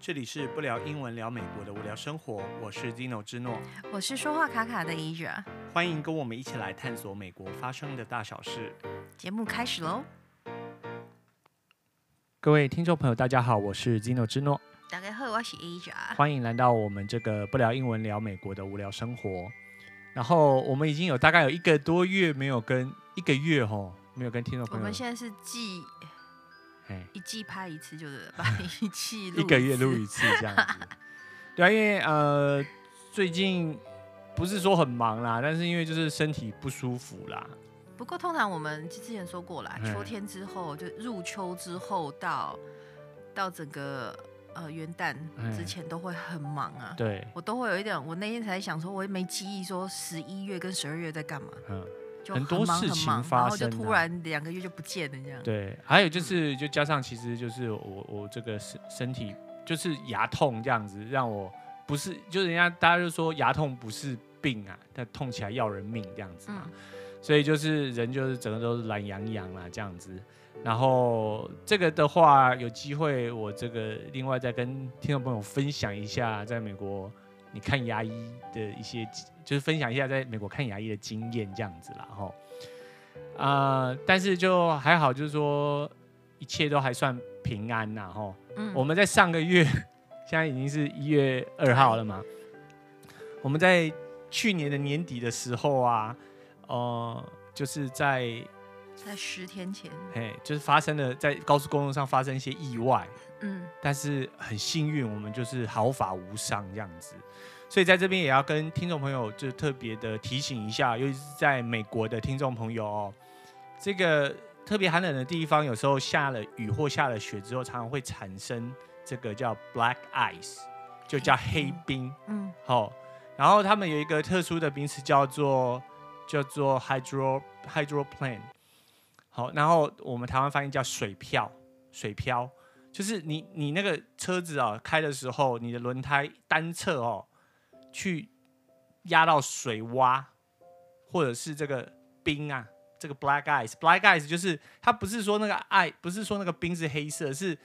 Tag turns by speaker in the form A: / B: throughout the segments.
A: 这里是不聊英文聊美国的无聊生活，我是 Dino 之诺，
B: 我是说话卡卡的 Asia，
A: 欢迎跟我们一起来探索美国发生的大小事。
B: 节目开始喽！
A: 各位听众朋友，大家好，我是 Dino 之诺，
B: 大家好，我是 Asia，
A: 欢迎来到我们这个不聊英文聊美国的无聊生活。然后我们已经有大概有一个多月没有跟一个月吼，没有跟听众朋友，
B: 我们现在是季。一季拍一次就是把一季
A: 一个月录一次这样子，对啊，因为呃最近不是说很忙啦，但是因为就是身体不舒服啦。
B: 不过通常我们之前说过啦，秋天之后就入秋之后到到整个呃元旦之前都会很忙啊。
A: 对，
B: 我都会有一点，我那天才想说，我也没记忆说十一月跟十二月在干嘛。嗯。
A: 很，很多事情发生，
B: 然后就突然两个月就不见了这样。
A: 对，还有就是，就加上其实就是我我这个身身体就是牙痛这样子，让我不是就是人家大家就说牙痛不是病啊，但痛起来要人命这样子嘛。嗯、所以就是人就是整个都是懒洋洋啦这样子。然后这个的话有机会我这个另外再跟听众朋友分享一下，在美国你看牙医的一些。就是分享一下在美国看牙医的经验这样子啦，哈，啊，但是就还好，就是说一切都还算平安呐，哈。嗯。我们在上个月，现在已经是一月二号了嘛。我们在去年的年底的时候啊，呃，就是在
B: 在十天前，
A: 嘿，就是发生了在高速公路上发生一些意外，嗯，但是很幸运，我们就是毫发无伤这样子。所以在这边也要跟听众朋友就特别的提醒一下，尤其是在美国的听众朋友哦，这个特别寒冷的地方，有时候下了雨或下了雪之后，常常会产生这个叫 black ice，就叫黑冰。嗯，好，然后他们有一个特殊的名词叫做叫做 hydro hydroplane。好，然后我们台湾翻译叫水漂，水漂就是你你那个车子啊开的时候，你的轮胎单侧哦。去压到水洼，或者是这个冰啊，这个 black ice，black ice 就是它不是说那个爱，不是说那个冰是黑色，是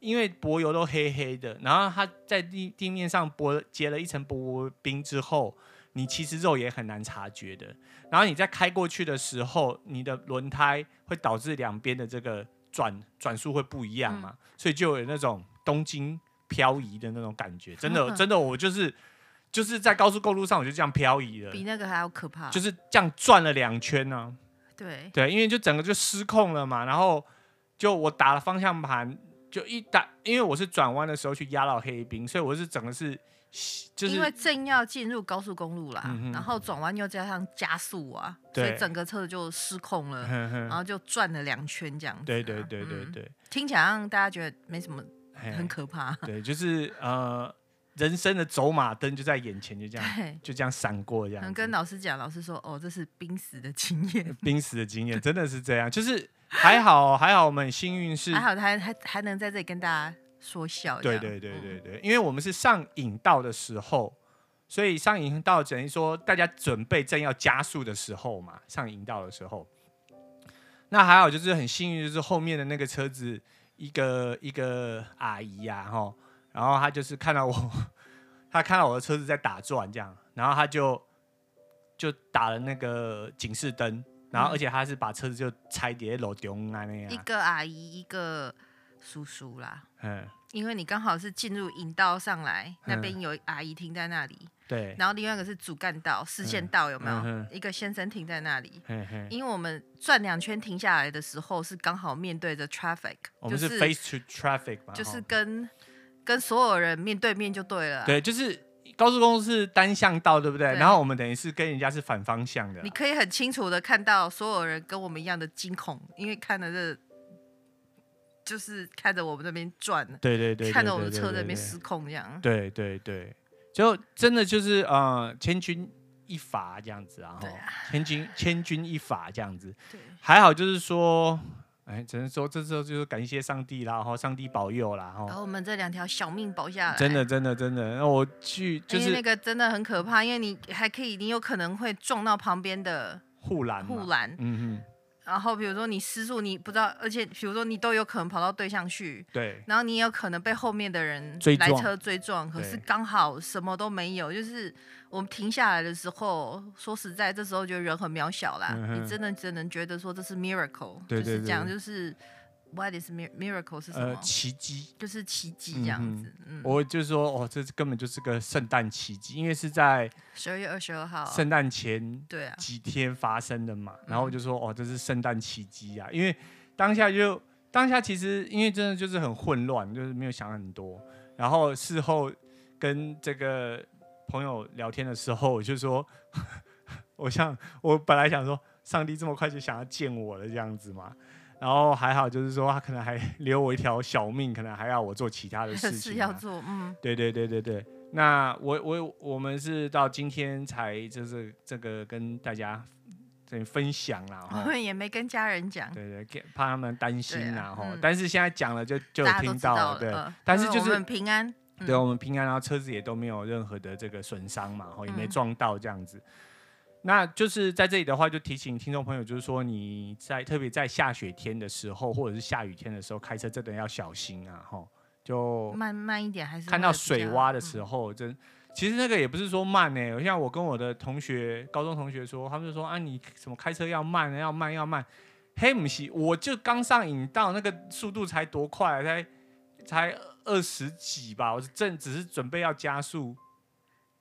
A: 因为柏油都黑黑的，然后它在地地面上薄结了一层薄冰之后，你其实肉眼很难察觉的。然后你在开过去的时候，你的轮胎会导致两边的这个转转速会不一样嘛，嗯、所以就有那种东京漂移的那种感觉。真的，真的，我就是。就是在高速公路上，我就这样漂移了，
B: 比那个还要可怕。
A: 就是这样转了两圈呢、啊。
B: 对
A: 对，因为就整个就失控了嘛，然后就我打了方向盘，就一打，因为我是转弯的时候去压到黑冰，所以我是整个是就是
B: 因为正要进入高速公路啦，嗯、然后转弯又加上加速啊，所以整个车就失控了，呵呵然后就转了两圈这样子、啊。
A: 对对对对对，
B: 嗯、听起来让大家觉得没什么，很可怕。
A: 对，就是呃。人生的走马灯就在眼前，就这样，就这样闪过这样。
B: 跟老师讲，老师说：“哦，这是濒死的经验。”
A: 濒死的经验真的是这样，就是还好，还好我们幸运是
B: 还好，他还还还能在这里跟大家说笑。
A: 对对对对对，因为我们是上引道的时候，所以上引道等于说大家准备正要加速的时候嘛，上引道的时候，那还好就是很幸运，就是后面的那个车子一个一个阿姨呀，哈。然后她就是看到我，她看到我的车子在打转这样，然后她就就打了那个警示灯，然后而且她是把车子就拆叠楼顶啊那样。
B: 一个阿姨，一个叔叔啦。嗯。因为你刚好是进入引道上来，那边有阿姨停在那里。对。然后另外一个是主干道、视线道有没有？一个先生停在那里。因为我们转两圈停下来的时候是刚好面对着 traffic，
A: 我们是 face to traffic 嘛，
B: 就是跟。跟所有人面对面就对了。
A: 对，就是高速公路是单向道，对不对？对，然后我们等于是跟人家是反方向的。
B: 你可以很清楚的看到所有人跟我们一样的惊恐，因为看了这，就是看着我们这边转，
A: 对对对，
B: 看着我们车这边失控这样。
A: 对对对，就真的就是呃，千钧一发这样子啊，对啊，千钧千钧一发这样子。对，还好就是说。哎，只能说这时候就是感谢上帝啦，然后上帝保佑啦，然后
B: 我们这两条小命保下来，
A: 真的真的真的。那我去就是
B: 那个真的很可怕，因为你还可以，你有可能会撞到旁边的
A: 护栏，
B: 护栏，嗯哼。然后比如说你失速，你不知道，而且比如说你都有可能跑到对向去，
A: 对，
B: 然后你也有可能被后面的人来车追撞，可是刚好什么都没有，就是我们停下来的时候，说实在，这时候觉得人很渺小啦，嗯、你真的只能觉得说这是 miracle，
A: 对对对，
B: 就是这样，就是。What is miracle 是什么？
A: 呃，奇迹，
B: 就是奇迹这样子。嗯，
A: 我就是说，哦，这根本就是个圣诞奇迹，因为是在
B: 十二月二十二号，
A: 圣诞前对啊几天发生的嘛。然后我就说，哦，这是圣诞奇迹啊，因为当下就当下其实因为真的就是很混乱，就是没有想很多。然后事后跟这个朋友聊天的时候，我就说，我想我本来想说，上帝这么快就想要见我了这样子嘛。然后还好，就是说他可能还留我一条小命，可能还要我做其他的事情。
B: 是要做，嗯。
A: 对对对对对。那我我我们是到今天才就是这个跟大家这分享啦。
B: 我们也没跟家人讲。
A: 对对，怕他们担心然后，但是现在讲了就就听到了，对。但是就是
B: 平安。
A: 对，我们平安，然后车子也都没有任何的这个损伤嘛，也没撞到这样子。那就是在这里的话，就提醒听众朋友，就是说你在特别在下雪天的时候，或者是下雨天的时候开车，真的要小心啊！哈，就
B: 慢慢一点，还是
A: 看到水洼的时候，真其实那个也不是说慢呢、欸。像我跟我的同学，高中同学说，他们就说啊，你什么开车要慢，要慢，要慢。嘿，不是，我就刚上引道，那个速度才多快，才才二十几吧，我正只是准备要加速。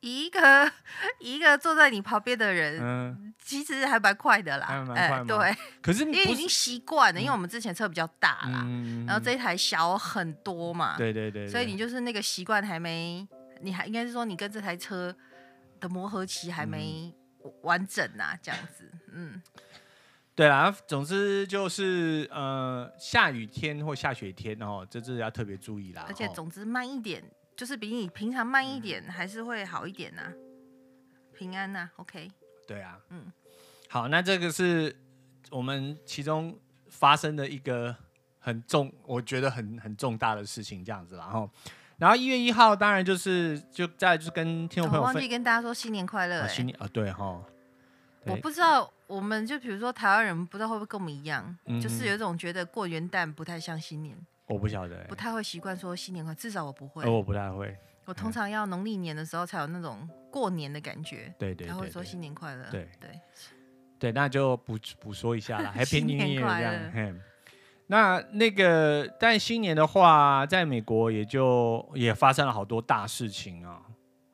B: 一个 一个坐在你旁边的人，嗯，其实还蛮快的啦，
A: 还蛮快吗？
B: 对，
A: 可是
B: 因为已经习惯了，因为我们之前车比较大啦，然后这一台小很多嘛，
A: 对对对，
B: 所以你就是那个习惯还没，你还应该是说你跟这台车的磨合期还没完整呐，这样子，嗯，
A: 对啦，总之就是呃，下雨天或下雪天哦，这是要特别注意啦，
B: 而且总之慢一点。就是比你平常慢一点，还是会好一点呐、啊，平安呐、啊，OK。
A: 对啊，嗯，好，那这个是我们其中发生的一个很重，我觉得很很重大的事情，这样子，然后，然后一月一号，当然就是就再就是跟听众朋友，
B: 我忘记跟大家说新年快乐、欸，
A: 新年啊，对哈，
B: 我不知道，我们就比如说台湾人，不知道会不会跟我们一样，嗯、就是有一种觉得过元旦不太像新年。
A: 我不晓得、欸，
B: 不太会习惯说新年快，至少我不会。
A: 哦、我不太会。
B: 我通常要农历年的时候才有那种过年的感觉。
A: 对对，对，对，对。
B: 才会说新年快乐。
A: 对对对，那就补补说一下啦，Happy New Year 这样。那那个，但新年的话，在美国也就也发生了好多大事情啊。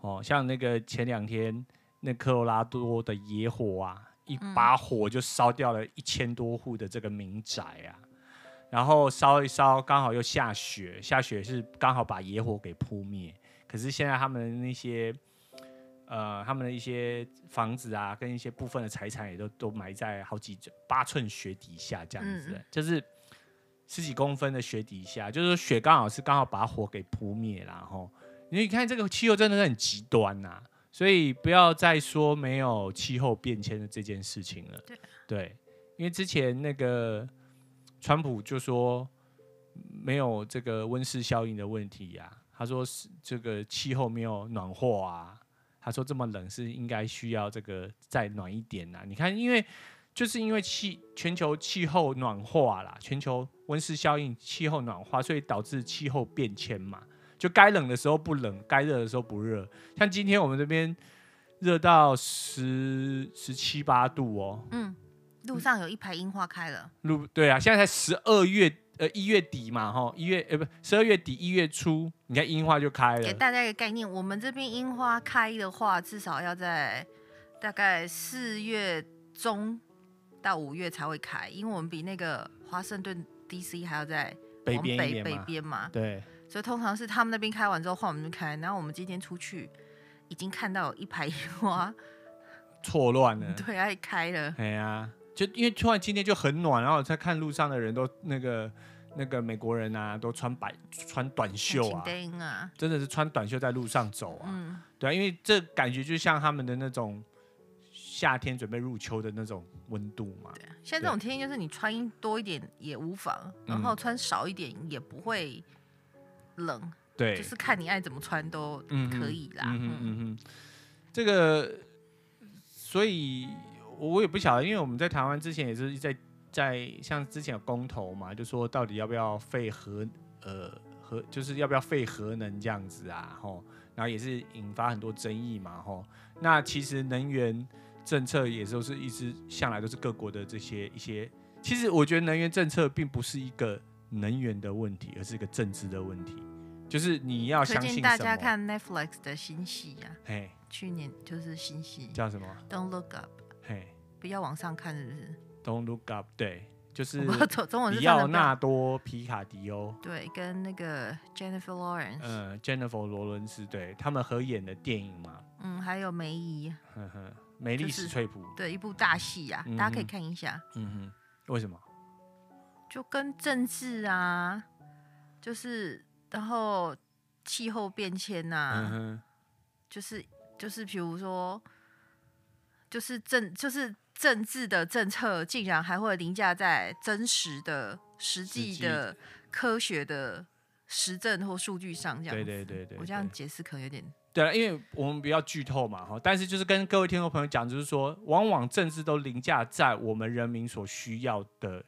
A: 哦，像那个前两天那科罗拉多的野火啊，一把火就烧掉了一千多户的这个民宅啊。然后烧一烧，刚好又下雪，下雪是刚好把野火给扑灭。可是现在他们的那些，呃，他们的一些房子啊，跟一些部分的财产也都都埋在好几八寸雪底下，这样子，嗯、就是十几公分的雪底下，就是说雪刚好是刚好把火给扑灭了。然后你看这个气候真的是很极端呐、啊，所以不要再说没有气候变迁的这件事情了。对，对，因为之前那个。川普就说没有这个温室效应的问题呀、他说是这个气候没有暖和啊，他说这么冷是应该需要这个再暖一点呐、啊。你看，因为就是因为气全球气候暖化啦，全球温室效应气候暖化，所以导致气候变迁嘛，就该冷的时候不冷，该热的时候不热。像今天我们这边热到十十七八度哦，嗯。
B: 路上有一排樱花开了。
A: 路对啊，现在才十二月呃一月底嘛，哈一月呃不十二月底一月初，你看樱花就开了。
B: 给大家一个概念，我们这边樱花开的话，至少要在大概四月中到五月才会开，因为我们比那个华盛顿 DC 还要在北边北北边嘛。
A: 对，
B: 所以通常是他们那边开完之后换我们就开，然后我们今天出去已经看到有一排樱花
A: 错乱了。
B: 对，还开了。
A: 哎呀。就因为突然今天就很暖，然后在看路上的人都那个那个美国人啊，都穿白穿短袖啊，啊真的是穿短袖在路上走啊。嗯、对啊，因为这感觉就像他们的那种夏天准备入秋的那种温度嘛。对，
B: 现在这种天气就是你穿多一点也无妨，然后穿少一点也不会冷。
A: 对，
B: 就是看你爱怎么穿都可以啦。嗯嗯嗯嗯，
A: 这个所以。我也不晓得，因为我们在台湾之前也是在在像之前有公投嘛，就说到底要不要废核呃核，就是要不要废核能这样子啊，吼，然后也是引发很多争议嘛，吼。那其实能源政策也都是一直向来都是各国的这些一些，其实我觉得能源政策并不是一个能源的问题，而是一个政治的问题，就是你要相信。
B: 大家看 Netflix 的新戏呀，嘿，去年就是新戏
A: 叫什么
B: ？Don't Look Up，嘿，不要往上看，是不是
A: ？Don't look up，对，就是里奥纳多皮卡迪欧，
B: 对，跟那个 Jennifer Lawrence，
A: 嗯，Jennifer 罗伦斯，对他们合演的电影嘛，
B: 嗯，还有梅姨，
A: 呵呵，梅丽史翠普，
B: 对，一部大戏呀，大家可以看一下，
A: 嗯哼，为什么？
B: 就跟政治啊，就是然后气候变迁呐，嗯哼，就是就是比如说，就是政就是。政治的政策竟然还会凌驾在真实的、实际的、科学的实证或数据上，这样子。对对对对，我这样解释可能有点。
A: 对啊，因为我们比较剧透嘛，哈。但是就是跟各位听众朋友讲，就是说，往往政治都凌驾在我们人民所需要的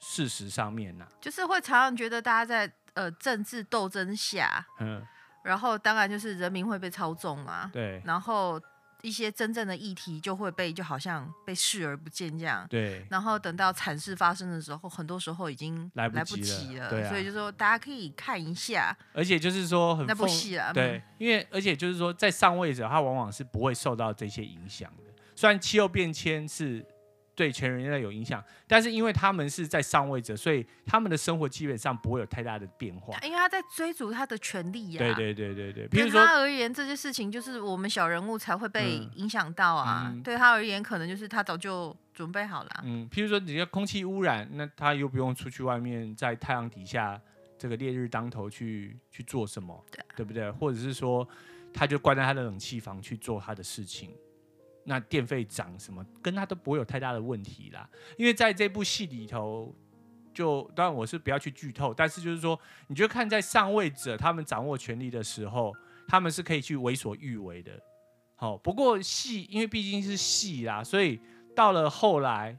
A: 事实上面呐。
B: 就是会常常觉得大家在呃政治斗争下，嗯，然后当然就是人民会被操纵嘛。
A: 对，
B: 然后。一些真正的议题就会被就好像被视而不见这样，
A: 对。
B: 然后等到惨事发生的时候，很多时候已经来不及了，对啊。所以就说大家可以看一下，
A: 而且就是说很
B: 那部戏啊，
A: 对，因为而且就是说在上位者他往往是不会受到这些影响的，虽然气候变迁是。对全人类有影响，但是因为他们是在上位者，所以他们的生活基本上不会有太大的变化。
B: 因为他在追逐他的权利呀、
A: 啊。对对对对对。
B: 对他而言，这些事情就是我们小人物才会被影响到啊。嗯、对他而言，可能就是他早就准备好了。
A: 嗯，譬如说，你要空气污染，那他又不用出去外面在太阳底下这个烈日当头去去做什么，对，对不对？或者是说，他就关在他的冷气房去做他的事情。那电费涨什么，跟他都不会有太大的问题啦。因为在这部戏里头，就当然我是不要去剧透，但是就是说，你就看在上位者他们掌握权力的时候，他们是可以去为所欲为的。好，不过戏因为毕竟是戏啦，所以到了后来，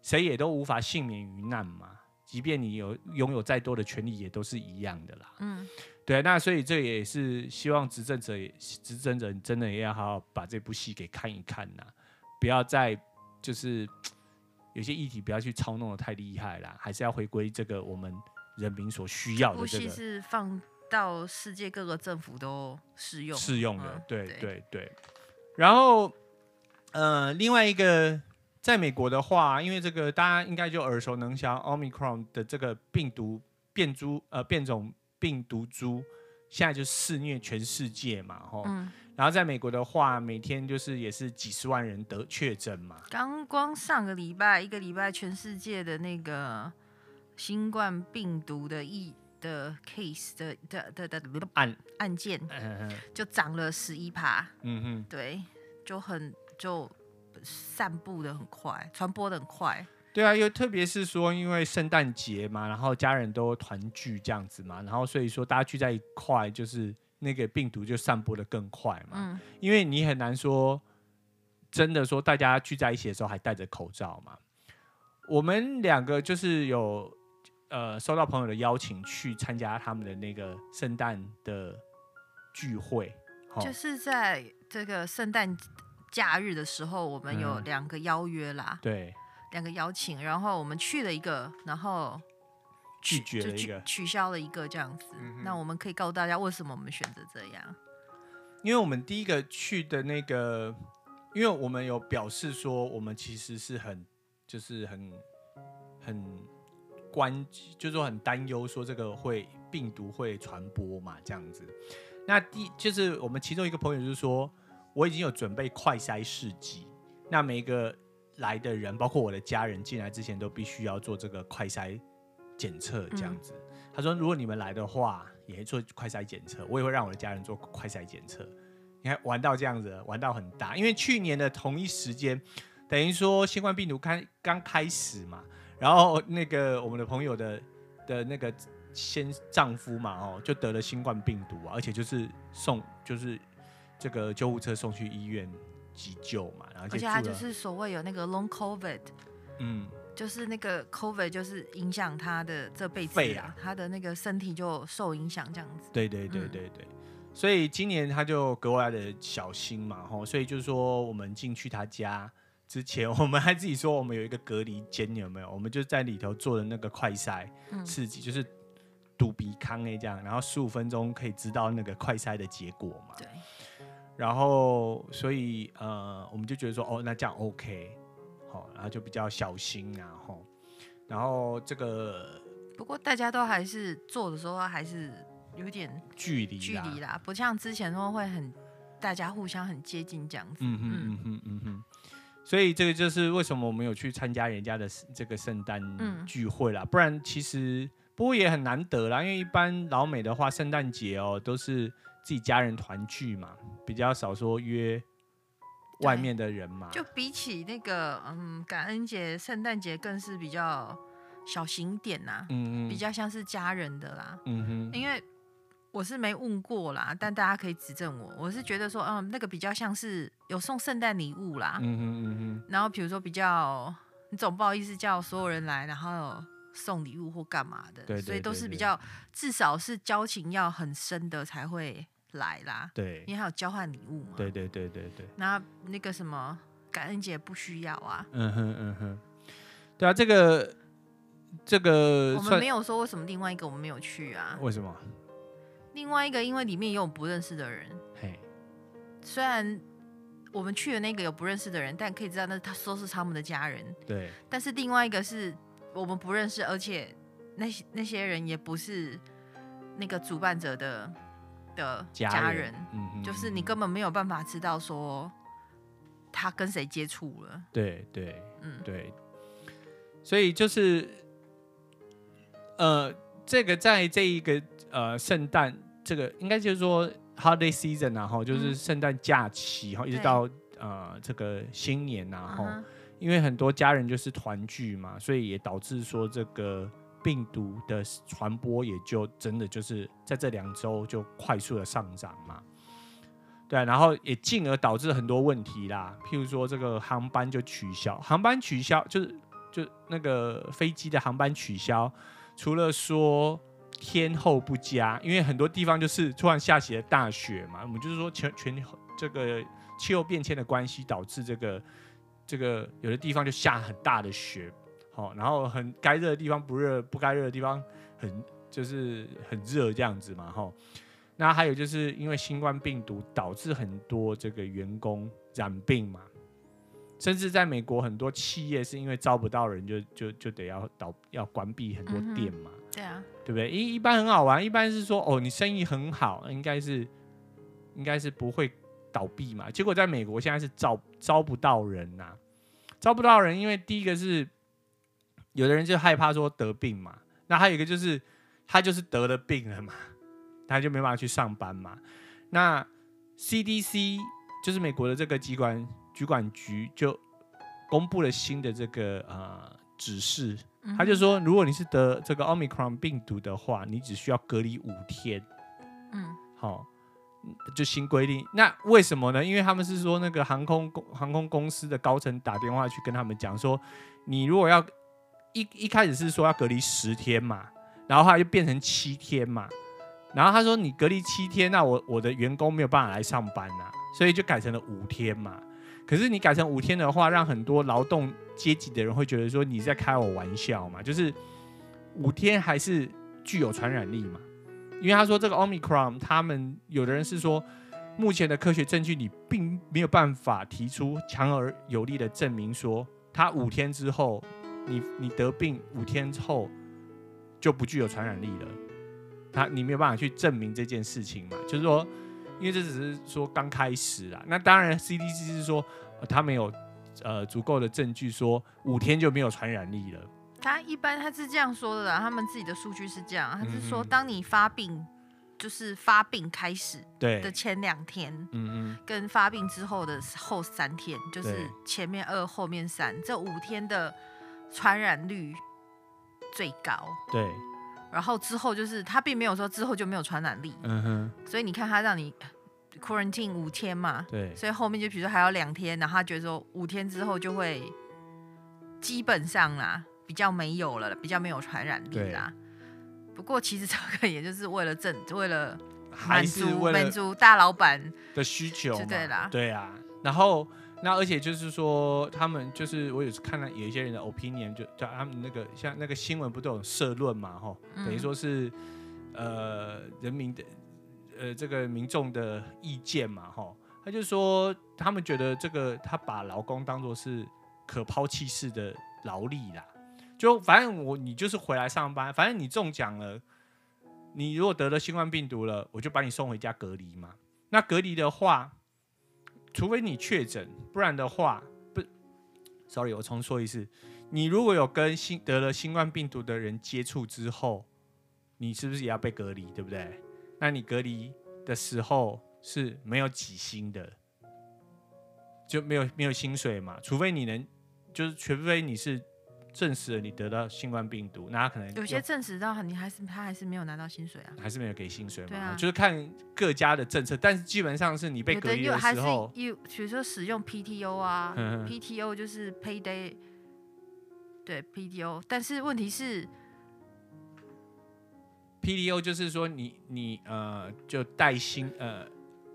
A: 谁也都无法幸免于难嘛。即便你有拥有再多的权利，也都是一样的啦。嗯。对，那所以这也是希望执政者也，执政者真的也要好好把这部戏给看一看呐，不要再就是有些议题不要去操弄的太厉害啦，还是要回归这个我们人民所需要的戏
B: 是放到世界各个政府都适用
A: 适用的，对对对，对。然后，呃，另外一个，在美国的话，因为这个大家应该就耳熟能详，Omicron 的这个病毒变株呃变种。病毒株现在就肆虐全世界嘛，吼、嗯，然后在美国的话，每天就是也是几十万人得确诊嘛。
B: 刚光上个礼拜，一个礼拜，全世界的那个新冠病毒的疫的 case 的的的的，的案案件，就涨了十一趴。嗯哼，对，就很就散布的很快，传播的很快。
A: 对啊，又特别是说，因为圣诞节嘛，然后家人都团聚这样子嘛，然后所以说大家聚在一块，就是那个病毒就散播的更快嘛。嗯，因为你很难说真的说大家聚在一起的时候还戴着口罩嘛。我们两个就是有呃收到朋友的邀请去参加他们的那个圣诞的聚会，
B: 就是在这个圣诞假日的时候，我们有两个邀约啦。
A: 嗯，对。
B: 两个邀请，然后我们去了一个，然后
A: 拒绝了一个，
B: 取消了一个这样子。嗯、那我们可以告诉大家为什么我们选择这样？
A: 因为我们第一个去的那个，因为我们有表示说，我们其实是很，就是很很关，就是说很担忧，说这个会病毒会传播嘛，这样子。那第就是我们其中一个朋友就是说，我已经有准备快筛试剂，那每一个。来的人，包括我的家人，进来之前都必须要做这个快筛检测，这样子。嗯。他说，如果你们来的话，也会做快筛检测，我也会让我的家人做快筛检测。你看，玩到这样子，玩到很大。因为去年的同一时间，等于说新冠病毒开刚开始嘛，然后那个我们的朋友的的那个先丈夫嘛，哦，就得了新冠病毒啊，而且就是送，就是这个救护车送去医院。急救嘛，然后
B: 而且他就是所谓有那个 long covid，
A: 嗯，
B: 就是那个 COVID 就是影响他的这辈子啊，他的那个身体就受影响这样子。
A: 对对对对对，所以今年他就格外的小心嘛，吼，所以就是说我们进去他家之前，我们还自己说我们有一个隔离间，有没有？我们就在里头做的那个快筛刺激，就是堵鼻康诶这样，然后十五分钟可以知道那个快筛的结果嘛。对。然后所以呃，我们就觉得说哦，那这样 OK 好。然后就比较小心啊，吼，然后这个
B: 不过大家都还是做的时候还是有点
A: 距离
B: 距离啦，不像之前说会很大家互相很接近这样子。
A: 嗯哼嗯哼嗯哼。所以这个就是为什么我们有去参加人家的这个圣诞聚会啦，不然其实不过也很难得啦，因为一般老美的话，圣诞节哦都是自己家人团聚嘛，比较少说约。外面的人嘛，
B: 就比起那个嗯，感恩节、圣诞节更是比较小型点呐、啊，嗯嗯，比较像是家人的啦，嗯哼，因为我是没问过啦，但大家可以指正我，我是觉得说，嗯，那个比较像是有送圣诞礼物啦，嗯哼嗯哼，然后比如说比较，你总不好意思叫所有人来，然后送礼物或干嘛的，对，对，对，对，所以都是比较至少是交情要很深的才会。来啦，
A: 对，
B: 因为还有交换礼物嘛。
A: 对对对对对。
B: 那那个什么感恩节不需要啊。
A: 嗯哼嗯哼。对啊，这个这个
B: 我们没有说为什么另外一个我们没有去啊？
A: 为什么？
B: 另外一个因为里面也有不认识的人。嘿。虽然我们去的那个有不认识的人，但可以知道那他说是他们的家人。
A: 对。
B: 但是另外一个是我们不认识，而且那些那些人也不是那个主办者的。的家人，嗯嗯，就是你根本没有办法知道说他跟谁接触了。
A: 对对，嗯对，所以就是呃，这个在这一个呃圣诞这个应该就是说 holiday season 然后就是圣诞假期哈，一直到呃这个新年然后，因为很多家人就是团聚嘛，所以也导致说这个。病毒的传播也就真的就是在这两周就快速的上涨嘛，对，然后也进而导致很多问题啦，譬如说这个航班就取消，航班取消就是就那个飞机的航班取消，除了说天候不佳，因为很多地方就是突然下起了大雪嘛，我们就是说全全这个气候变迁的关系导致这个这个有的地方就下很大的雪。哦，然后很该热的地方不热，不该热的地方很就是很热这样子嘛，哈。那还有就是因为新冠病毒导致很多这个员工染病嘛，甚至在美国很多企业是因为招不到人就，就就就得要倒要关闭很多店嘛。嗯、对啊，对不对？一一般很好玩，一般是说哦，你生意很好，应该是应该是不会倒闭嘛。结果在美国现在是招招不到人呐、啊，招不到人，因为第一个是。有的人就害怕说得病嘛，那还有一个就是他就是得了病了嘛，他就没办法去上班嘛。那 CDC 就是美国的这个机关主管局就公布了新的这个呃指示，他就说如果你是得这个 Omicron 病毒的话，你只需要隔离五天。嗯，好，就新规定。那为什么呢？因为他们是说那个航空公航空公司的高层打电话去跟他们讲说，你如果要一一开始是说要隔离十天嘛，然后后来就变成七天嘛，然后他说你隔离七天，那我我的员工没有办法来上班呐，所以就改成了五天嘛。可是你改成五天的话，让很多劳动阶级的人会觉得说你在开我玩笑嘛，就是五天还是具有传染力嘛？因为他说这个 Omicron，他们有的人是说目前的科学证据你并没有办法提出强而有力的证明说他五天之后。你你得病五天之后就不具有传染力了，他你没有办法去证明这件事情嘛？就是说，因为这只是说刚开始啦。那当然，CDC 是说他没有呃足够的证据说五天就没有传染力了。
B: 他一般他是这样说的啦，他们自己的数据是这样，他是说当你发病，嗯、就是发病开始对的前两天，嗯嗯，跟发病之后的后三天，就是前面二后面三这五天的。传染率最高，
A: 对，
B: 然后之后就是他并没有说之后就没有传染力，嗯哼，所以你看他让你 quarantine 五天嘛，对，所以后面就比如说还有两天，然后他觉得说五天之后就会基本上啦，比较没有了，比较没有传染力啦。不过其实这个也就是为了政，为了满足满足大老板
A: 的需求，
B: 对啦，
A: 对啊。然后那而且就是说，他们就是我有时看到有一些人的 opinion，就叫他们那个像那个新闻不都有社论嘛，吼，等于说是呃人民的呃这个民众的意见嘛，吼，他就说他们觉得这个他把劳工当做是可抛弃式的劳力啦。就反正我你就是回来上班，反正你中奖了，你如果得了新冠病毒了，我就把你送回家隔离嘛。那隔离的话，除非你确诊，不然的话不，sorry，我重说一次，你如果有跟新得了新冠病毒的人接触之后，你是不是也要被隔离，对不对？那你隔离的时候是没有几薪的，就没有没有薪水嘛，除非你能，就是除非你是。证实了你得到新冠病毒，那他可能
B: 有些证实到你还是他还是没有拿到薪水啊，
A: 还是没有给薪水嘛？对啊，就是看各家的政策，但是基本上是你被隔离的时候，
B: 有比如说使用 PTO 啊，PTO 就是 payday，对 PTO，但是问题是
A: PTO 就是说你你呃就带薪呃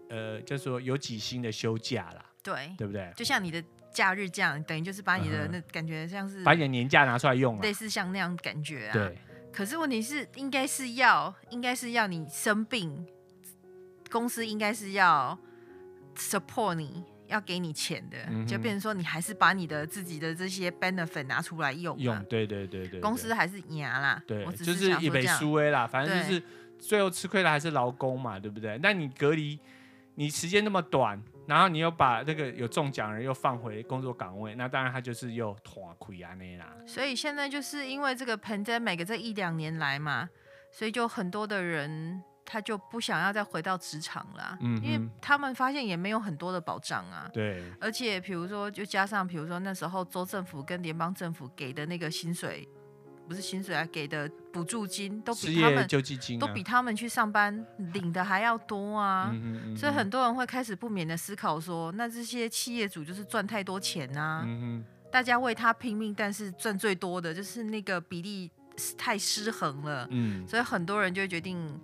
A: 呃就是说有几薪的休假啦，
B: 对
A: 对不对？
B: 就像你的。假日这样等于就是把你的那感觉像是
A: 把你的年假拿出来用，
B: 类似像那样感觉啊。
A: 对。
B: 可是问题是，应该是要，应该是要你生病，公司应该是要 support 你，要给你钱的，嗯、就变成说你还是把你的自己的这些 benefit 拿出来用。
A: 用，对对对对，对。
B: 公司还是牙啦。
A: 对。
B: 我只
A: 是就是一杯输威啦，反正就是最后吃亏的还是劳工嘛，对不对？那你隔离，你时间那么短。然后你又把那个有中奖人又放回工作岗位，那当然他就是又拖亏啊那啦。
B: 所以现在就是因为这个 pandemic 这一两年来嘛，所以就很多的人他就不想要再回到职场了，嗯，因为他们发现也没有很多的保障啊。
A: 对。
B: 而且比如说，就加上比如说那时候州政府跟联邦政府给的那个薪水。不是薪水啊，给的补助金都比他们
A: 救济金、啊、
B: 都比他们去上班领的还要多啊，嗯嗯嗯、所以很多人会开始不免的思考说，那这些企业主就是赚太多钱啊，嗯、大家为他拼命，但是赚最多的就是那个比例太失衡了，嗯、所以很多人就会决定，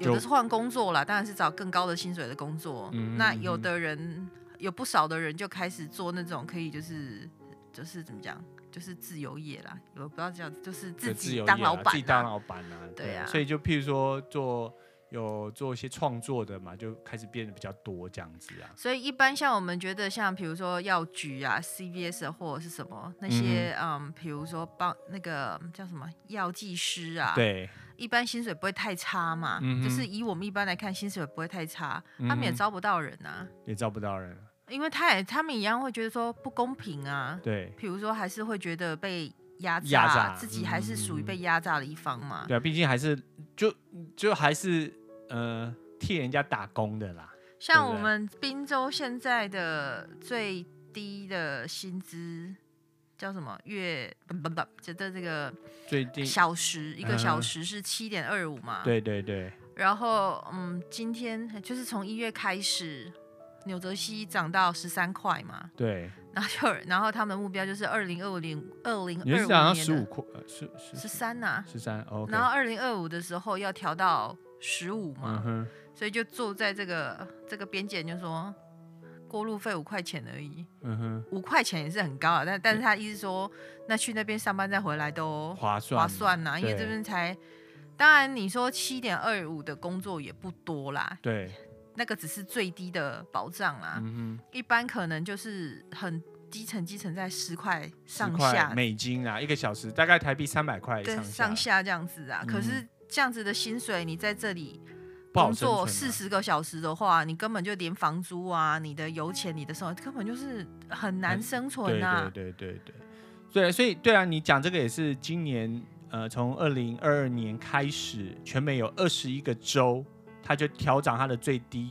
B: 有的是换工作啦，当然是找更高的薪水的工作，嗯、那有的人有不少的人就开始做那种可以就是就是怎么讲？就是自由业啦，我不知道叫，就是自己当老板，
A: 自己当老板啊。
B: 对啊，
A: 所以就譬如说做有做一些创作的嘛，就开始变得比较多这样子啊。
B: 所以一般像我们觉得像比如说药局啊、CVS 或者是什么那些嗯，比如说帮那个叫什么药剂师啊，
A: 对，
B: 一般薪水不会太差嘛。嗯，就是以我们一般来看，薪水不会太差，他们也招不到人啊，
A: 也招不到人。
B: 因为他也，他们一样会觉得说不公平啊。
A: 对，
B: 比如说还是会觉得被压榨，压榨，自己还是属于被压榨的一方嘛。
A: 嗯、对啊，毕竟还是就就还是呃替人家打工的啦。
B: 像我们滨州现在的最低的薪资叫什么？月不不不，觉得这个最低小时一个小时是七点二五嘛。
A: 对对对。
B: 然后嗯，今天就是从一月开始。纽泽西涨到十三块嘛？
A: 对。
B: 然后就，然后他们目标就是二零二五年，二零二五年
A: 的十五块，十
B: 十三呐，
A: 十三。哦。
B: 然后二零二五的时候要调到十五嘛，
A: 嗯、
B: 所以就坐在这个这个边界，就说过路费五块钱而已。嗯哼。五块钱也是很高啊，但但是他意思说，那去那边上班再回来都划算划算呐，因为这边才，当然你说七点二五的工作也不多啦。
A: 对。
B: 那个只是最低的保障啊，嗯、一般可能就是很基层，基层在十块上下
A: 美金啊，一个小时大概台币三百块上下，
B: 上下这样子啊。嗯、可是这样子的薪水，你在这里工作四十个小时的话，你根本就连房租啊、你的油钱、你的生活根本就是很难生存啊。
A: 对对对对对，对，所以对啊，你讲这个也是今年呃，从二零二二年开始，全美有二十一个州。他就调涨他的最低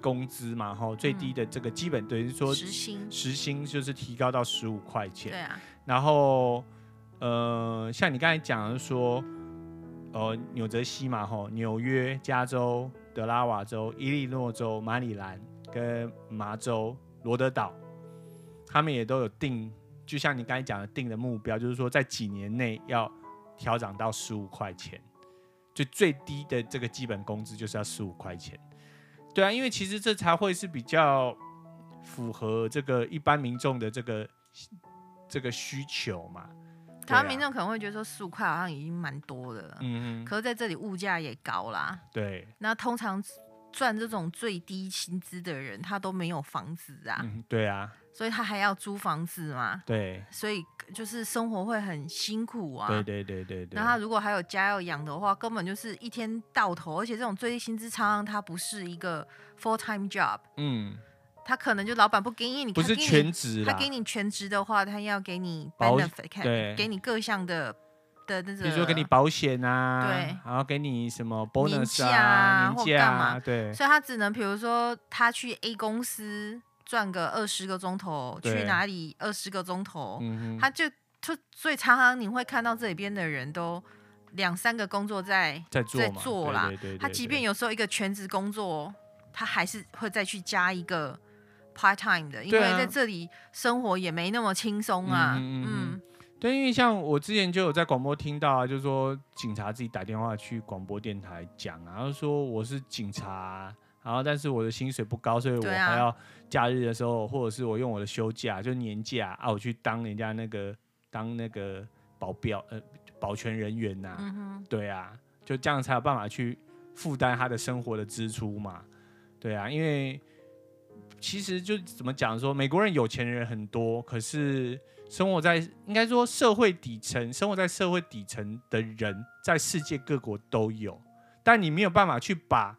A: 工资嘛，哈，最低的这个基本等于说
B: 时薪，
A: 时薪就是提高到十五块钱。
B: 对啊。
A: 然后，呃，像你刚才讲的说，呃，纽泽西嘛，哈，纽约、加州、德拉瓦州、伊利诺州、马里兰跟麻州、罗德岛，他们也都有定就像你刚才讲的定的目标，就是说在几年内要调涨到十五块钱，就最低的这个基本工资就是要十五块钱。对啊，因为其实这才会是比较符合这个一般民众的这个这个需求嘛。
B: 台湾民众可能会觉得说十五块好像已经蛮多的了，嗯嗯，可是在这里物价也高啦。
A: 对，
B: 那通常赚这种最低薪资的人，他都没有房子啊。
A: 嗯，对啊。
B: 所以他还要租房子嘛？
A: 对。
B: 所以就是生活会很辛苦啊。
A: 对对对对对。
B: 那他如果还有家要养的话，根本就是一天到头，而且这种最低薪资常常它不是一个 full time job。嗯。他可能就老板不给你，你
A: 不是全职，
B: 他给你全职的话，他要给你 benefit，对，给你各项的的那种，
A: 比如说给你保险啊，
B: 对，
A: 然后给你什么 bonus 啊，
B: 年假啊，嘛，
A: 对，
B: 所以他只能比如说他去 A 公司赚个二十个钟头，去哪里二十个钟头，他就就所以常常你会看到这里边的人都两三个工作在
A: 在做
B: 在做啦，他即便有时候一个全职工作，他还是会再去加一个。part time 的，因为在这里生活也没那么轻松啊。嗯，嗯，嗯，
A: 对，因为像我之前就有在广播听到啊，就是说警察自己打电话去广播电台讲啊，然后说我是警察，然后但是我的薪水不高，所以我还要假日的时候，或者是我用我的休假，就年假啊，我去当人家那个当那个保镖呃保全人员呐、啊。嗯，对啊，就这样才有办法去负担他的生活的支出嘛。对啊，因为。其实就怎么讲说，美国人有钱人很多，可是生活在应该说社会底层，生活在社会底层的人，在世界各国都有，但你没有办法去把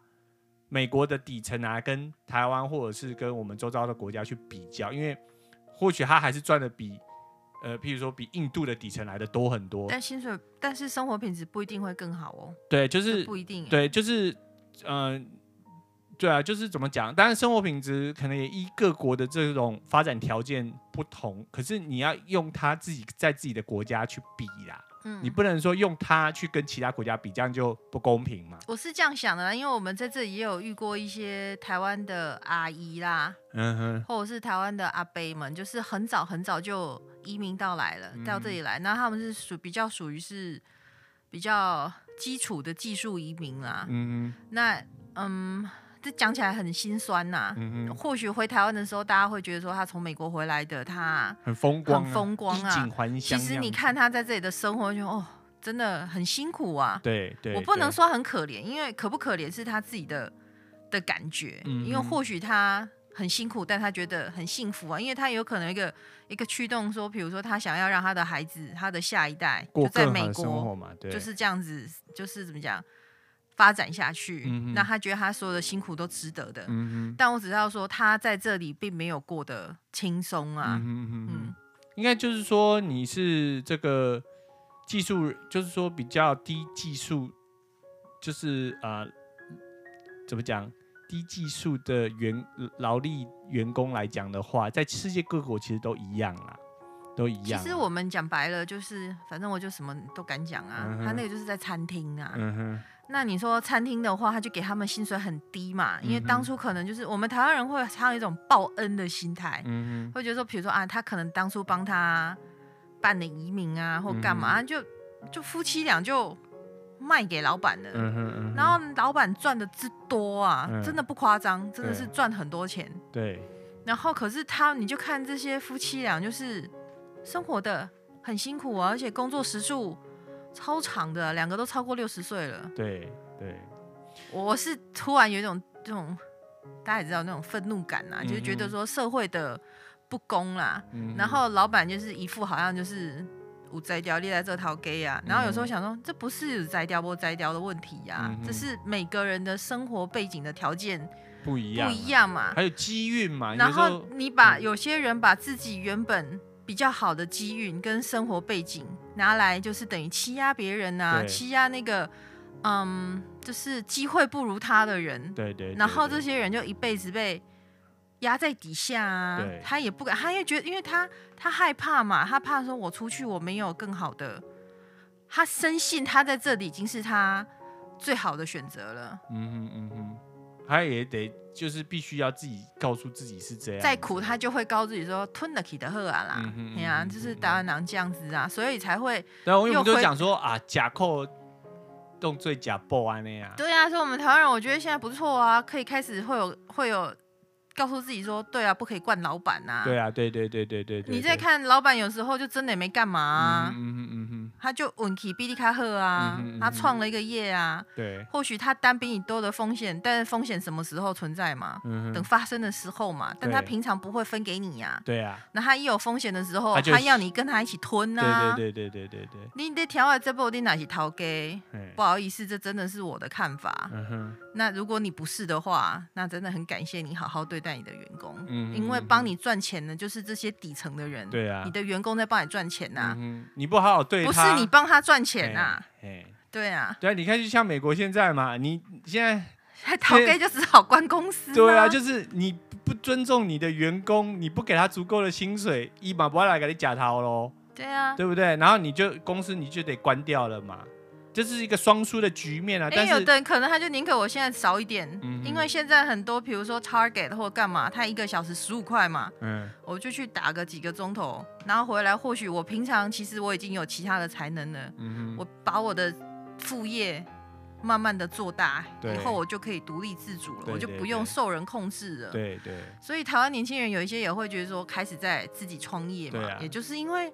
A: 美国的底层啊，跟台湾或者是跟我们周遭的国家去比较，因为或许他还是赚的比呃，譬如说比印度的底层来的多很多，
B: 但薪水，但是生活品质不一定会更好哦。
A: 对，就是
B: 不一定，
A: 对，就是嗯。呃对啊，就是怎么讲？当然，生活品质可能也依各国的这种发展条件不同。可是你要用他自己在自己的国家去比啦，嗯，你不能说用它去跟其他国家比，这样就不公平嘛。
B: 我是这样想的啦，因为我们在这里也有遇过一些台湾的阿姨啦，嗯哼，或者是台湾的阿伯们，就是很早很早就移民到来了，到这里来，那他们是属比较属于是比较基础的技术移民啦，嗯哼，那嗯。这讲起来很心酸呐、啊。嗯、或许回台湾的时候，大家会觉得说他从美国回来的，他
A: 很风光、啊，
B: 很风光啊。其实你看他在这里的生活就，就哦，真的很辛苦啊。
A: 对对，
B: 我不能说很可怜，因为可不可怜是他自己的的感觉。嗯、因为或许他很辛苦，但他觉得很幸福啊。因为他有可能一个一个驱动，说，比如说他想要让他的孩子，他的下一代就在美国，就是这样子，就是怎么讲？发展下去，嗯、那他觉得他所有的辛苦都值得的。嗯、但我只知道说，他在这里并没有过得轻松啊。嗯
A: 嗯，应该就是说你是这个技术，就是说比较低技术，就是啊、呃，怎么讲？低技术的员劳力员工来讲的话，在世界各国其实都一样啊，都一样。
B: 其实我们讲白了，就是反正我就什么都敢讲啊。嗯、他那个就是在餐厅啊。嗯哼那你说餐厅的话，他就给他们薪水很低嘛？因为当初可能就是我们台湾人会常有一种报恩的心态，会觉得说，比如说啊，他可能当初帮他办的移民啊，或干嘛，嗯、就就夫妻俩就卖给老板了，然后老板赚的之多啊，嗯、真的不夸张，真的是赚很多钱，
A: 对。
B: 然后可是他，你就看这些夫妻俩，就是生活的很辛苦啊，而且工作时数。超长的，两个都超过六十岁了。
A: 对对，
B: 我是突然有一种这种，大家也知道那种愤怒感呐、啊，嗯、就是觉得说社会的不公啦。嗯、然后老板就是一副好像就是有摘掉立在这条给啊。然后有时候想说，这不是有摘掉不摘掉的问题呀、啊，嗯、这是每个人的生活背景的条件不一样不一样嘛，
A: 还有机运嘛。
B: 然后你把有些人把自己原本。比较好的机运跟生活背景拿来，就是等于欺压别人啊，欺压那个，嗯，就是机会不如他的人。
A: 对对，对，对。
B: 然后这些人就一辈子被压在底下啊，对他也不敢，他也觉得，因为他他害怕嘛，他怕说我出去我没有更好的，他深信他在这里已经是他最好的选择了。嗯哼嗯哼。
A: 他也得就是必须要自己告诉自己是这样。
B: 再苦他就会告诉自己说吞得起的喝啊啦，哎呀、嗯，就是台湾人这样子啊，所以才会。
A: 对啊，我们就讲说啊，假扣动罪假报案那样。
B: 对啊，所以我们台湾人我觉得现在不错啊，可以开始会有会有。告诉自己说，对啊，不可以惯老板呐。
A: 对啊，对对对对对对。
B: 你在看老板有时候就真的也没干嘛嗯嗯嗯。他就运气比你卡好啊，他创了一个业啊。对。或许他担比你多的风险，但是风险什么时候存在嘛？等发生的时候嘛。但他平常不会分给你呀。对啊。那他一有风险的时候，他要你跟他一起吞啊。
A: 对对对对对对。
B: 你得调啊，这部你哪起逃给？不好意思，这真的是我的看法。那如果你不是的话，那真的很感谢你好好对待。你的员工，嗯，因为帮你赚钱的，就是这些底层的人，对啊，你的员工在帮你赚钱呐，嗯，
A: 你不好好对他，
B: 不是你帮他赚钱呐，哎，对啊，
A: 对啊，你看就像美国现在嘛，你现在
B: 还逃给就只好关公司，
A: 对啊，就是你不尊重你的员工，你不给他足够的薪水，一马不会来给你假逃喽，
B: 对啊，
A: 对不对？然后你就公司你就得关掉了嘛。这是一个双输的局面啊！但是
B: 有的人可能他就宁可我现在少一点，嗯、因为现在很多，比如说 Target 或干嘛，他一个小时十五块嘛，嗯，我就去打个几个钟头，然后回来，或许我平常其实我已经有其他的才能了，嗯哼，我把我的副业慢慢的做大，以后我就可以独立自主了，对对对，我就不用受人控制了，对，对对。所以台湾年轻人有一些也会觉得说，开始在自己创业嘛，啊、也就是因为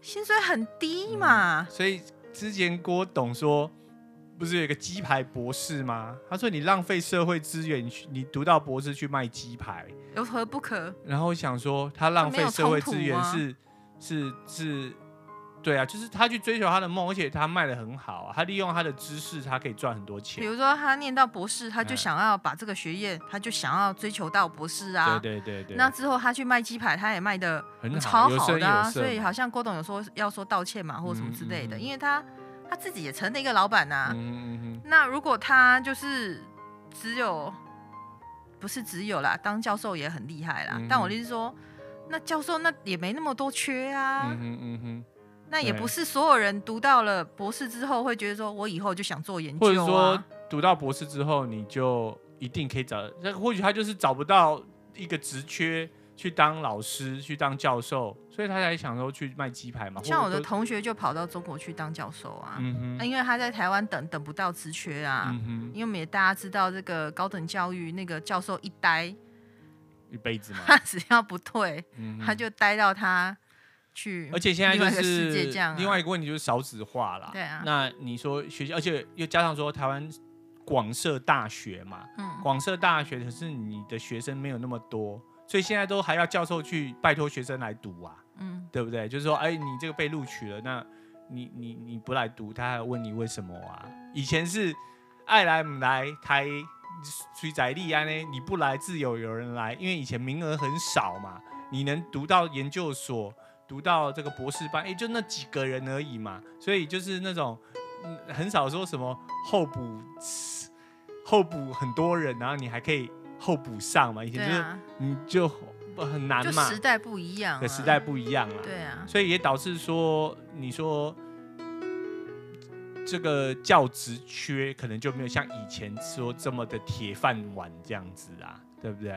B: 薪水很低嘛，
A: 嗯、所以。之前郭董说，不是有一个鸡排博士吗？他说你浪费社会资源，你读到博士去卖鸡排，
B: 有何不可？
A: 然后我想说，他浪费社会资源是是是，对啊，就是他去追求他的梦，而且他卖的很好啊，他利用他的知识，他可以赚很多钱。
B: 比如说他念到博士，他就想要把这个学业，他就想要追求到博士啊。
A: 对对对对。
B: 那之后他去卖鸡排，他也卖得超好的啊。所以好像郭董有说要说道歉嘛，或者什么之类的，因为他。他自己也成了一个老板呐、啊。嗯嗯、那如果他就是只有，不是只有啦，当教授也很厉害啦。嗯、但我就是说，那教授那也没那么多缺啊。嗯嗯嗯、那也不是所有人读到了博士之后会觉得说我以后就想做研究啊。或者说
A: 读到博士之后你就一定可以找，那或许他就是找不到一个职缺。去当老师，去当教授，所以他才想说去卖鸡排嘛。
B: 像我的同学就跑到中国去当教授啊，那因为他在台湾等等不到职缺啊，因为我们也大家知道这个高等教育那个教授一待
A: 一辈子嘛，
B: 他只要不退，嗯、他就待到他去。
A: 而且现在就是另外一个问题就是少子化了，
B: 对啊。
A: 那你说学校，而且又加上说台湾广设大学嘛，嗯，广设大学可是你的学生没有那么多。所以现在都还要教授去拜托学生来读啊，嗯，对不对？就是说，哎，你这个被录取了，那你你你不来读，他还问你为什么啊？以前是爱来不来台随在立安呢？你不来自有有人来，因为以前名额很少嘛，你能读到研究所，读到这个博士班，也，就那几个人而已嘛。所以就是那种，嗯，很少说什么候补候补很多人，然后你还可以。候补上嘛，以前就是你就很难嘛，
B: 时代不一样，
A: 对，时代不一样了，
B: 对啊，
A: 所以也导致说，你说这个教职缺可能就没有像以前说这么的铁饭碗这样子啊，对不对？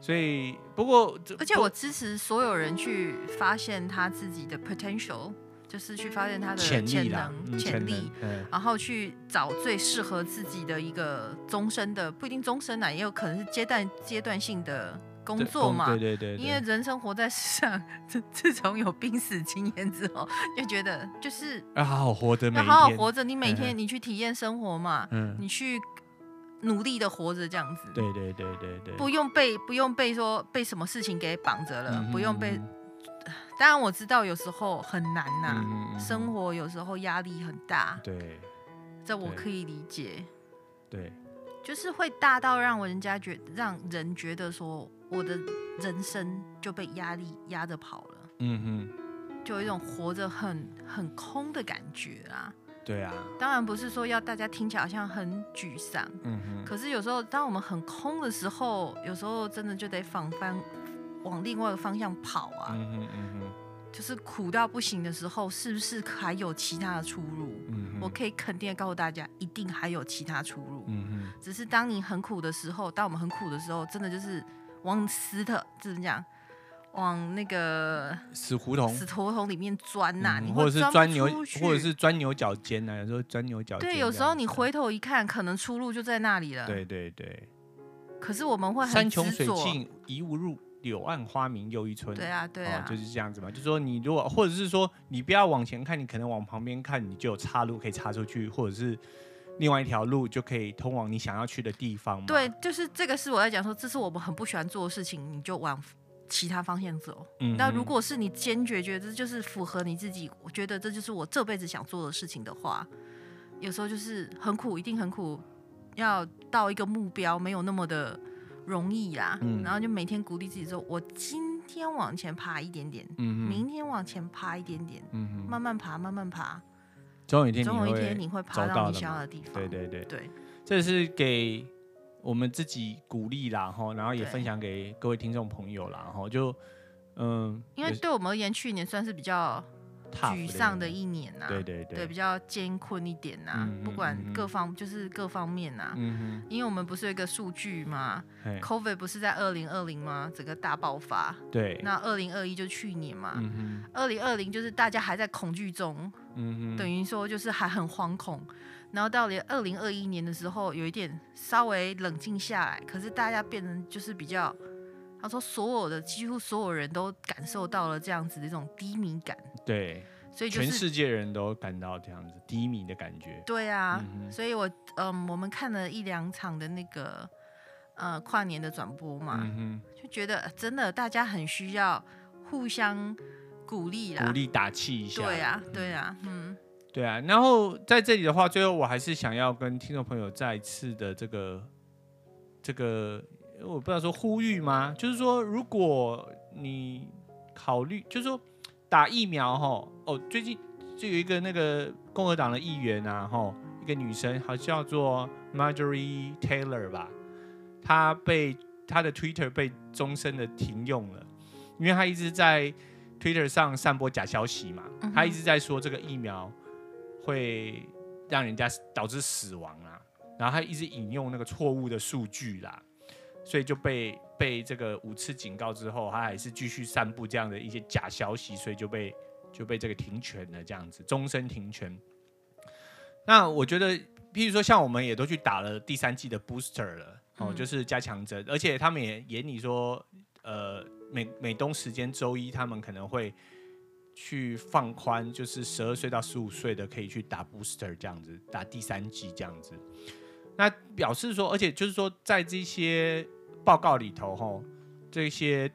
A: 所以不过，
B: 而且我支持所有人去发现他自己的 potential。就是去发现他的潜能、潜力，然后去找最适合自己的一个终身的，不一定终身啊，也有可能是阶段阶段性的工作嘛。对对对。因为人生活在世上，自自从有濒死经验之后，就觉得就是
A: 要好好活着，
B: 要好好活着。你每天你去体验生活嘛，嗯你去努力的活着这样子。对对对对对。不用被不用被说被什么事情给绑着了，不用被。当然我知道有时候很难呐、啊，嗯嗯、生活有时候压力很大，对，这我可以理解，对，就是会大到让人家觉让人觉得说我的人生就被压力压着跑了，嗯哼，就有一种活着很很空的感觉啊，
A: 对啊，
B: 当然不是说要大家听起来好像很沮丧，嗯哼，可是有时候当我们很空的时候，有时候真的就得反翻。往另外一个方向跑啊，嗯哼嗯哼，就是苦到不行的时候，是不是还有其他的出路？嗯，我可以肯定的告诉大家，一定还有其他出路。嗯哼，只是当你很苦的时候，当我们很苦的时候，真的就是往死的，就是这样。往那个
A: 死胡同、
B: 死胡同里面钻呐、啊，嗯、
A: 或者是钻牛，或者是钻牛角尖呐、啊。有时候钻牛角尖。
B: 对，有时候你回头一看，可能出路就在那里了。
A: 对对对。
B: 可是我们会很
A: 山穷水尽疑无路，柳暗花明又一村。
B: 对啊，对啊，
A: 就是这样子嘛。就是说，你如果或者是说，你不要往前看，你可能往旁边看，你就有岔路可以岔出去，或者是另外一条路就可以通往你想要去的地方嘛。
B: 对，就是这个是我在讲说，这是我们很不喜欢做的事情，你就往。其他方向走，那、嗯、如果是你坚决觉得这就是符合你自己，我觉得这就是我这辈子想做的事情的话，有时候就是很苦，一定很苦，要到一个目标没有那么的容易啦。嗯、然后就每天鼓励自己说，我今天往前爬一点点，嗯、哼。明天往前爬一点点，嗯、哼。慢慢爬，慢慢爬，
A: 总有一天，
B: 总有一天你会爬到你想要的地方。
A: 对对对。
B: 对，
A: 这是给。我们自己鼓励啦，哈，然后也分享给各位听众朋友啦，然后就，嗯，
B: 因为对我们而言，去年算是比较沮丧的一年呐，
A: 对对对，
B: 比较艰困一点呐，不管各方就是各方面呐，嗯，因为我们不是有一个数据嘛？COVID 不是在二零二零吗？整个大爆发，
A: 对，
B: 那二零二一就去年嘛，二零二零就是大家还在恐惧中，嗯，等于说就是还很惶恐。然后到了二零二一年的时候，有一点稍微冷静下来，可是大家变成就是比较，他说所有的几乎所有人都感受到了这样子的一种低迷感。
A: 对，所以、就是、全世界人都感到这样子低迷的感觉。
B: 对啊，嗯、所以我嗯、呃，我们看了一两场的那个呃跨年的转播嘛，嗯、就觉得真的大家很需要互相鼓励啦，
A: 鼓励打气一下。
B: 对啊，对啊，嗯。
A: 对啊，然后在这里的话，最后我还是想要跟听众朋友再一次的这个这个，我不知道说呼吁吗？就是说，如果你考虑，就是说打疫苗哈，哦，最近就有一个那个共和党的议员啊，哈，一个女生，好像叫做 Marjorie Taylor 吧，她被她的 Twitter 被终身的停用了，因为她一直在 Twitter 上散播假消息嘛，她一直在说这个疫苗。会让人家导致死亡啊，然后他一直引用那个错误的数据啦，所以就被被这个五次警告之后，他还是继续散布这样的一些假消息，所以就被就被这个停权了，这样子终身停权。那我觉得，譬如说像我们也都去打了第三季的 booster 了，哦，就是加强针，而且他们也也你说，呃，美美东时间周一他们可能会。去放宽，就是十二岁到十五岁的可以去打 booster 这样子，打第三剂这样子。那表示说，而且就是说，在这些报告里头，吼，这些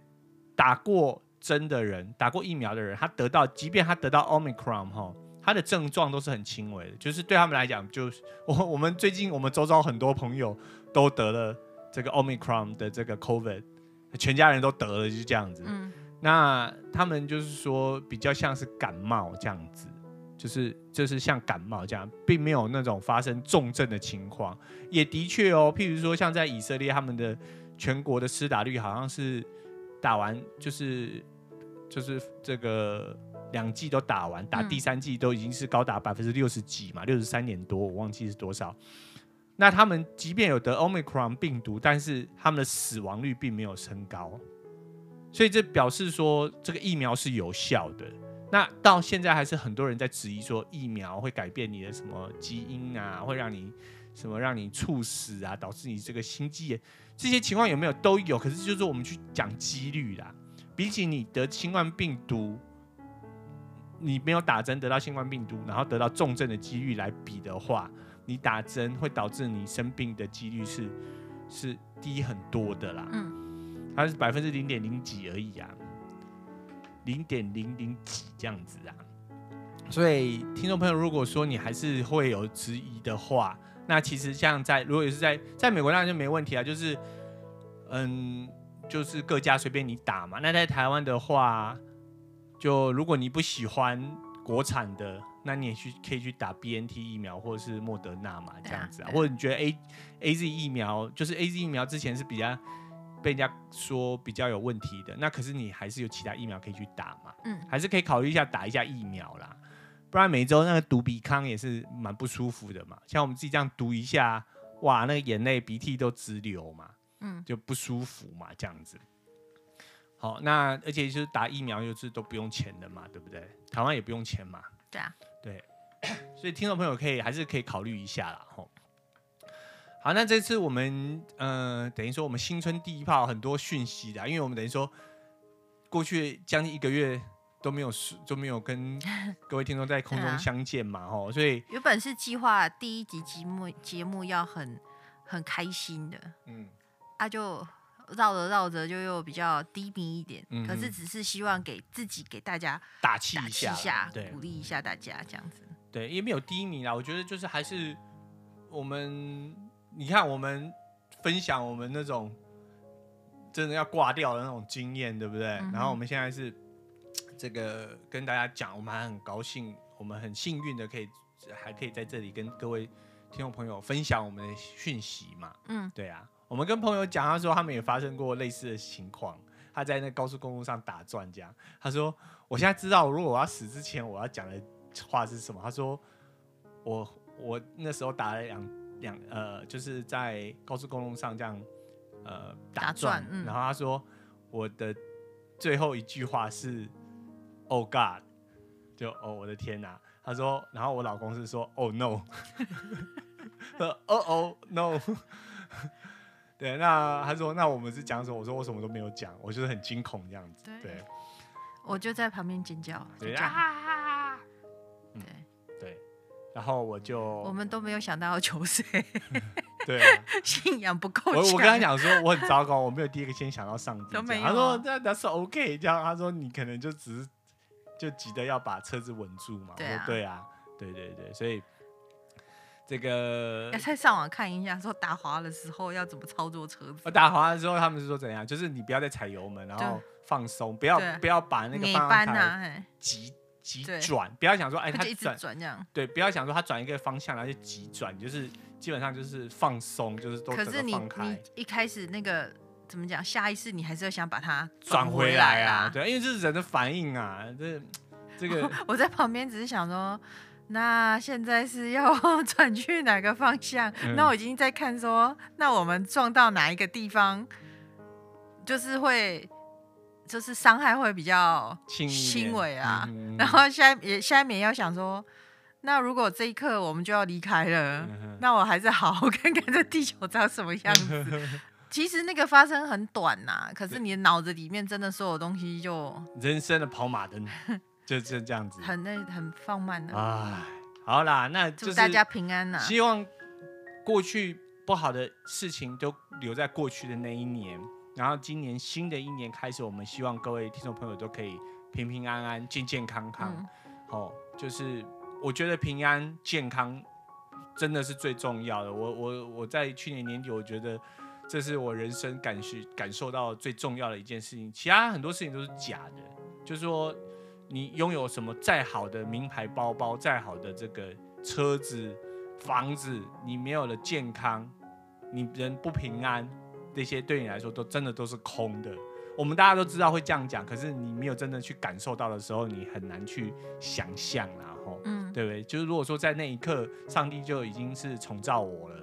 A: 打过针的人，打过疫苗的人，他得到，即便他得到 Omicron，吼，他的症状都是很轻微的，就是对他们来讲，就是我我们最近我们周遭很多朋友都得了这个 Omicron 的这个 COVID，全家人都得了，就是这样子。那他们就是说比较像是感冒这样子，就是就是像感冒这样，并没有那种发生重症的情况。也的确哦，譬如说像在以色列，他们的全国的施打率好像是打完就是就是这个两剂都打完，打第三剂都已经是高达百分之六十几嘛，六十三点多，我忘记是多少。那他们即便有得 Omicron 病毒，但是他们的死亡率并没有升高。所以这表示说这个疫苗是有效的。那到现在还是很多人在质疑说疫苗会改变你的什么基因啊，会让你什么让你猝死啊，导致你这个心肌炎这些情况有没有？都有。可是就是我们去讲几率啦，比起你得新冠病毒，你没有打针得到新冠病毒，然后得到重症的几率来比的话，你打针会导致你生病的几率是是低很多的啦。嗯。它是百分之零点零几而已啊，零点零零几这样子啊，所以听众朋友，如果说你还是会有质疑的话，那其实像在如果也是在在美国当然就没问题啊，就是嗯，就是各家随便你打嘛。那在台湾的话，就如果你不喜欢国产的，那你也去可以去打 BNT 疫苗或者是莫德纳嘛，这样子啊，或者你觉得 A AZ 疫苗就是 AZ 疫苗之前是比较。被人家说比较有问题的，那可是你还是有其他疫苗可以去打嘛？嗯，还是可以考虑一下打一下疫苗啦，不然每周那个毒鼻康也是蛮不舒服的嘛。像我们自己这样读一下，哇，那个眼泪鼻涕都直流嘛，嗯，就不舒服嘛，这样子。好，那而且就是打疫苗又是都不用钱的嘛，对不对？台湾也不用钱嘛。
B: 对啊。
A: 对，所以听众朋友可以还是可以考虑一下啦。吼。好，那这次我们呃，等于说我们新春第一炮很多讯息的，因为我们等于说过去将近一个月都没有都没有跟 各位听众在空中相见嘛，吼、啊，所以
B: 原本是计划第一集节目节目要很很开心的，嗯，啊就。绕着绕着就又比较低迷一点，嗯、可是只是希望给自己给大家
A: 打气一下，
B: 下鼓励一下大家这样子。
A: 对，也没有低迷啦。我觉得就是还是我们，你看我们分享我们那种真的要挂掉的那种经验，对不对？嗯、然后我们现在是这个跟大家讲，我们还很高兴，我们很幸运的可以还可以在这里跟各位听众朋友分享我们的讯息嘛。嗯，对啊。我们跟朋友讲，他说他们也发生过类似的情况，他在那高速公路上打转，这样。他说：“我现在知道，如果我要死之前，我要讲的话是什么？”他说：“我我那时候打了两两呃，就是在高速公路上这样呃打转，然后他说我的最后一句话是 ‘Oh God’，就哦我的天哪。”他说，然后我老公是说 ‘Oh no’，说 ‘Oh oh no’。对，那他说，那我们是讲什么？我说我什么都没有讲，我就是很惊恐这样子。对，对
B: 我就在旁边尖叫。
A: 对啊，对对，然后我就
B: 我们都没有想到要求谁。
A: 对啊，
B: 信仰不够。
A: 我我跟他讲说我很糟糕，我没有第一个先想到上帝。他说那那是 OK，这样他说你可能就只是就急着要把车子稳住嘛。对啊，对啊，对对对，所以。这个
B: 要再上网看一下，说打滑的时候要怎么操作车子。
A: 我打滑的时候，他们是说怎样？就是你不要再踩油门，然后放松，不要不要把那个方向盘急急转，不要想说哎，它一直转这样。对，不要想说它转一个方向然后就急转，就是基本上就是放松，就是都可是你你
B: 一开始那个怎么讲？下意识你还是要想把它
A: 转回来啊？对，因为这是人的反应啊。这 这个
B: 我在旁边只是想说。那现在是要 转去哪个方向？嗯、那我已经在看说，那我们撞到哪一个地方，就是会，就是伤害会比较轻微啊。嗯、然后下也下面也要想说，那如果这一刻我们就要离开了，嗯、那我还是好好看看这地球长什么样子。嗯、其实那个发生很短呐、啊，可是你的脑子里面真的所有东西就
A: 人生的跑马灯。就是这样子，
B: 很那很放慢的。
A: 哎，好啦，那祝
B: 大家平安呐！
A: 希望过去不好的事情都留在过去的那一年，然后今年新的一年开始，我们希望各位听众朋友都可以平平安安、健健康康。嗯、哦，就是我觉得平安健康真的是最重要的。我我我在去年年底，我觉得这是我人生感受感受到最重要的一件事情。其他很多事情都是假的，就是说。你拥有什么再好的名牌包包，再好的这个车子、房子，你没有了健康，你人不平安，这些对你来说都真的都是空的。我们大家都知道会这样讲，可是你没有真的去感受到的时候，你很难去想象，然后，嗯，对不对？就是如果说在那一刻，上帝就已经是重造我了，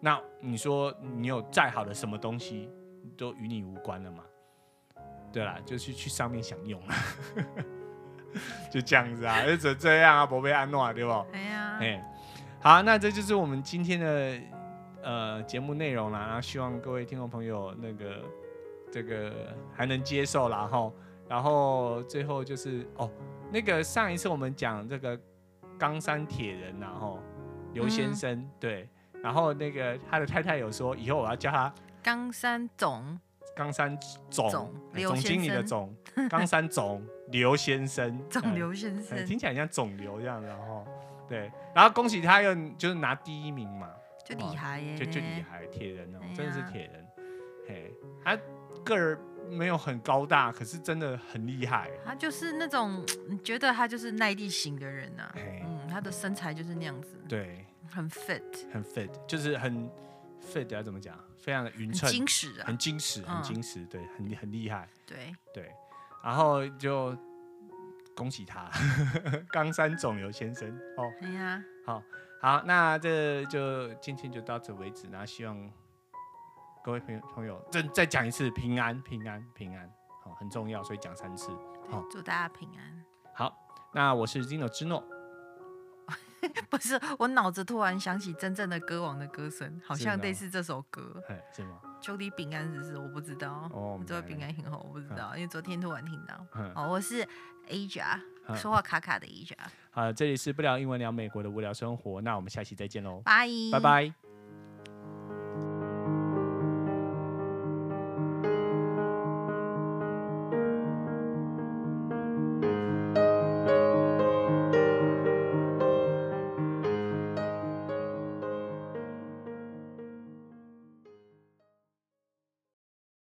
A: 那你说你有再好的什么东西，都与你无关了嘛？对啦，就去去上面享用了。就这样子啊，就只这样啊，宝贝安诺，对不？哎呀，哎，好，那这就是我们今天的呃节目内容啦。然后希望各位听众朋友那个这个还能接受啦。哈。然后最后就是哦，那个上一次我们讲这个冈山铁人然后刘先生、嗯、对，然后那个他的太太有说以后我要叫他
B: 冈山总。
A: 冈山总总，总经理的总，冈山总刘先生，
B: 总刘先生、嗯、
A: 听起来像肿瘤这样，然后对，然后恭喜他又就是拿第一名嘛，
B: 就厉害耶，
A: 就就厉害，铁人哦，真的是铁人，嘿，他个儿没有很高大，可是真的很厉害，
B: 他就是那种你觉得他就是耐力型的人呐、啊，嗯，他的身材就是那样子，
A: 对，
B: 很 fit，
A: 很 fit，就是很。fit 要怎么讲？非常的匀称，
B: 精实啊，
A: 很精实，很精实，对，很很厉害，
B: 对
A: 对。然后就恭喜他，冈山肿瘤先生哦。
B: 哎呀，
A: 好，好，那这就今天就到此为止。然后希望各位朋友朋友，再再讲一次平安平安平安，好，很重要，所以讲三次。好，
B: 祝大家平安。
A: 好，那我是 Gino 之诺。
B: 不是，我脑子突然想起真正的歌王的歌声，好像类似这首歌。
A: 是吗？
B: 秋梨饼干是不是？我不知道。哦，这位平安很好，我不知道，因为昨天突然听到。哦，我是 Aja，说话卡卡的一家。
A: 好，这里是不聊英文聊美国的无聊生活，那我们下期再见喽。
B: 拜
A: 拜拜。